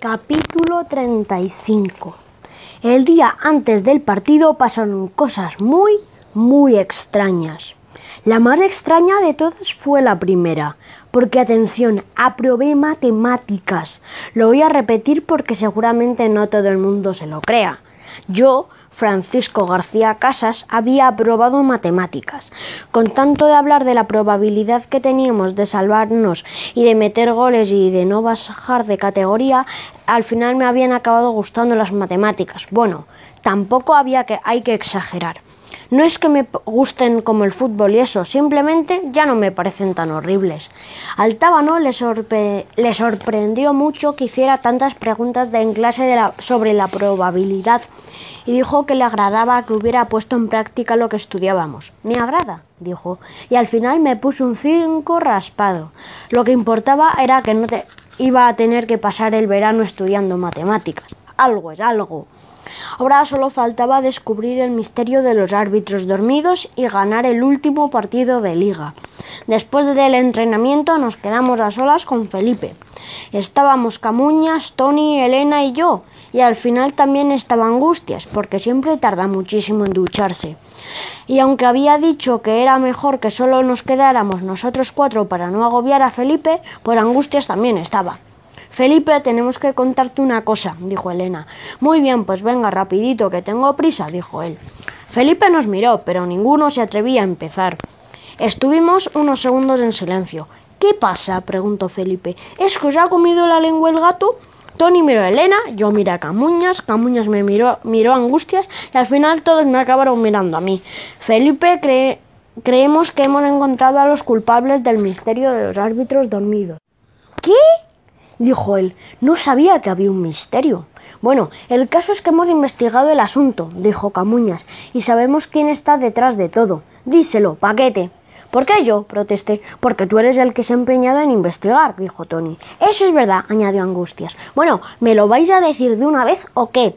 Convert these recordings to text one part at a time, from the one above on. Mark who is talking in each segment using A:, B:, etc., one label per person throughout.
A: Capítulo 35 El día antes del partido pasaron cosas muy, muy extrañas. La más extraña de todas fue la primera, porque atención, aprobé matemáticas. Lo voy a repetir porque seguramente no todo el mundo se lo crea. Yo Francisco García Casas había aprobado matemáticas. Con tanto de hablar de la probabilidad que teníamos de salvarnos y de meter goles y de no bajar de categoría, al final me habían acabado gustando las matemáticas. Bueno, tampoco había que hay que exagerar. No es que me gusten como el fútbol y eso, simplemente ya no me parecen tan horribles. Al tábano le, sorprendió mucho que hiciera tantas preguntas de en clase sobre la probabilidad y dijo que le agradaba que hubiera puesto en práctica lo que estudiábamos. Me agrada, dijo, y al final me puso un cinco raspado. Lo que importaba era que no te iba a tener que pasar el verano estudiando matemáticas. Algo es algo. Ahora solo faltaba descubrir el misterio de los árbitros dormidos y ganar el último partido de liga. Después del entrenamiento nos quedamos a solas con Felipe. Estábamos Camuñas, Tony, Elena y yo, y al final también estaba Angustias, porque siempre tarda muchísimo en ducharse. Y aunque había dicho que era mejor que solo nos quedáramos nosotros cuatro para no agobiar a Felipe, pues Angustias también estaba. Felipe, tenemos que contarte una cosa, dijo Elena. Muy bien, pues venga rapidito, que tengo prisa, dijo él. Felipe nos miró, pero ninguno se atrevía a empezar. Estuvimos unos segundos en silencio. ¿Qué pasa? preguntó Felipe. ¿Es que os ha comido la lengua el gato? Tony miró a Elena, yo miré a Camuñas, Camuñas me miró, miró a Angustias y al final todos me acabaron mirando a mí. Felipe cree, creemos que hemos encontrado a los culpables del misterio de los árbitros dormidos. ¿Qué? Dijo él. No sabía que había un misterio. Bueno, el caso es que hemos investigado el asunto, dijo Camuñas, y sabemos quién está detrás de todo. Díselo, paquete. ¿Por qué yo? protesté. Porque tú eres el que se ha empeñado en investigar, dijo Tony. Eso es verdad, añadió Angustias. Bueno, ¿me lo vais a decir de una vez o qué?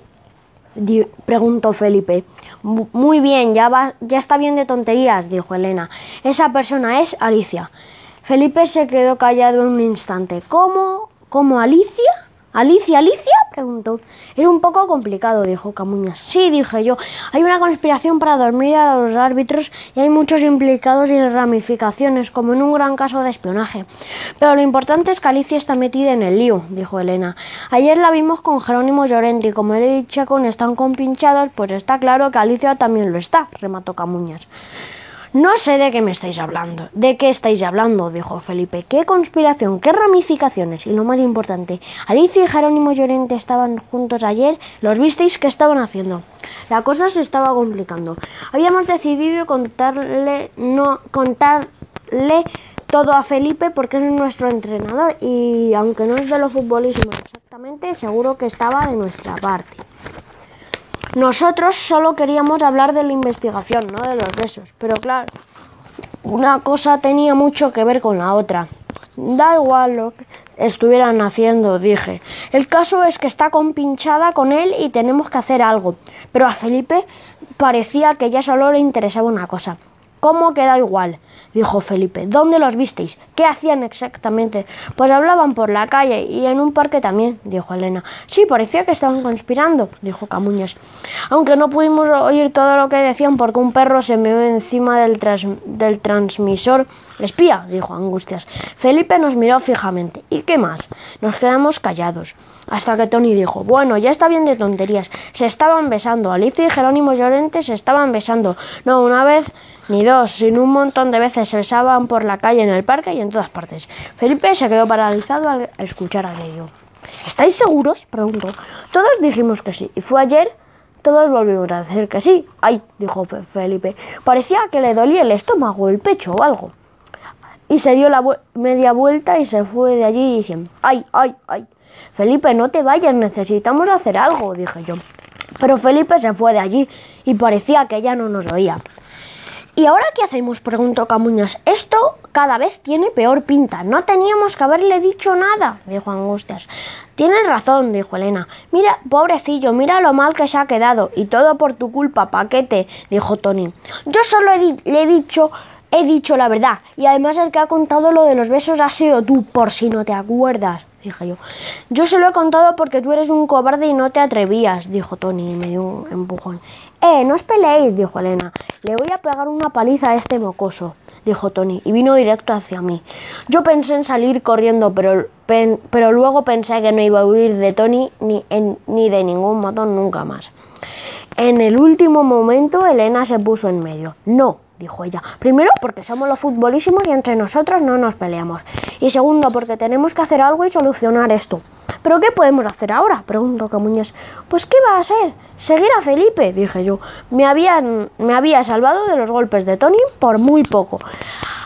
A: preguntó Felipe. Muy bien, ya, va, ya está bien de tonterías, dijo Elena. Esa persona es Alicia. Felipe se quedó callado un instante. ¿Cómo? ¿Cómo Alicia? ¿Alicia, Alicia? preguntó. Era un poco complicado, dijo Camuñas. Sí, dije yo. Hay una conspiración para dormir a los árbitros y hay muchos implicados y ramificaciones, como en un gran caso de espionaje. Pero lo importante es que Alicia está metida en el lío, dijo Elena. Ayer la vimos con Jerónimo Llorente y como él y Chacón están compinchados, pues está claro que Alicia también lo está, remató Camuñas. No sé de qué me estáis hablando. ¿De qué estáis hablando? dijo Felipe. ¿Qué conspiración? ¿Qué ramificaciones? Y lo más importante, Alicia y Jerónimo Llorente estaban juntos ayer. ¿Los visteis qué estaban haciendo? La cosa se estaba complicando. Habíamos decidido contarle, no contarle todo a Felipe porque es nuestro entrenador y aunque no es de lo futbolísimo exactamente, seguro que estaba de nuestra parte. Nosotros solo queríamos hablar de la investigación, no de los besos. Pero claro, una cosa tenía mucho que ver con la otra. Da igual lo que estuvieran haciendo, dije. El caso es que está compinchada con él y tenemos que hacer algo. Pero a Felipe parecía que ya solo le interesaba una cosa. ¿Cómo queda igual? dijo Felipe. ¿Dónde los visteis? ¿Qué hacían exactamente? Pues hablaban por la calle y en un parque también, dijo Elena. Sí, parecía que estaban conspirando, dijo Camuñas. Aunque no pudimos oír todo lo que decían porque un perro se meó encima del, del transmisor. Espía, dijo Angustias. Felipe nos miró fijamente. ¿Y qué más? Nos quedamos callados. Hasta que Tony dijo, bueno, ya está bien de tonterías. Se estaban besando. Alicia y Jerónimo Llorente se estaban besando. No, una vez ni dos, sino un montón de veces se besaban por la calle, en el parque y en todas partes. Felipe se quedó paralizado al escuchar aquello. ¿Estáis seguros? preguntó. Todos dijimos que sí. Y fue ayer. Todos volvimos a decir que sí. Ay, dijo Felipe. Parecía que le dolía el estómago, el pecho o algo. Y se dio la media vuelta y se fue de allí diciendo, ay, ay, ay. Felipe, no te vayas, necesitamos hacer algo, dije yo. Pero Felipe se fue de allí y parecía que ya no nos oía. ¿Y ahora qué hacemos? preguntó Camuñas. Esto cada vez tiene peor pinta. No teníamos que haberle dicho nada, dijo Angustias. Tienes razón, dijo Elena. Mira, pobrecillo, mira lo mal que se ha quedado. Y todo por tu culpa, paquete, dijo Tony. Yo solo le he dicho he dicho la verdad. Y además el que ha contado lo de los besos ha sido tú, por si no te acuerdas. Dije yo. Yo se lo he contado porque tú eres un cobarde y no te atrevías, dijo Tony y me dio un empujón. Eh, no os peleéis, dijo Elena. Le voy a pegar una paliza a este mocoso, dijo Tony, y vino directo hacia mí. Yo pensé en salir corriendo, pero, pero luego pensé que no iba a huir de Tony ni, ni de ningún matón nunca más. En el último momento, Elena se puso en medio. No, dijo ella. Primero, porque somos los futbolísimos y entre nosotros no nos peleamos. Y segundo, porque tenemos que hacer algo y solucionar esto. ¿Pero qué podemos hacer ahora? preguntó Camuñas. Pues ¿qué va a ser? Seguir a Felipe, dije yo. Me, habían, me había salvado de los golpes de Tony por muy poco.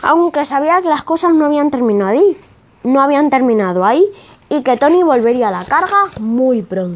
A: Aunque sabía que las cosas no habían terminado ahí. No habían terminado ahí y que Tony volvería a la carga muy pronto.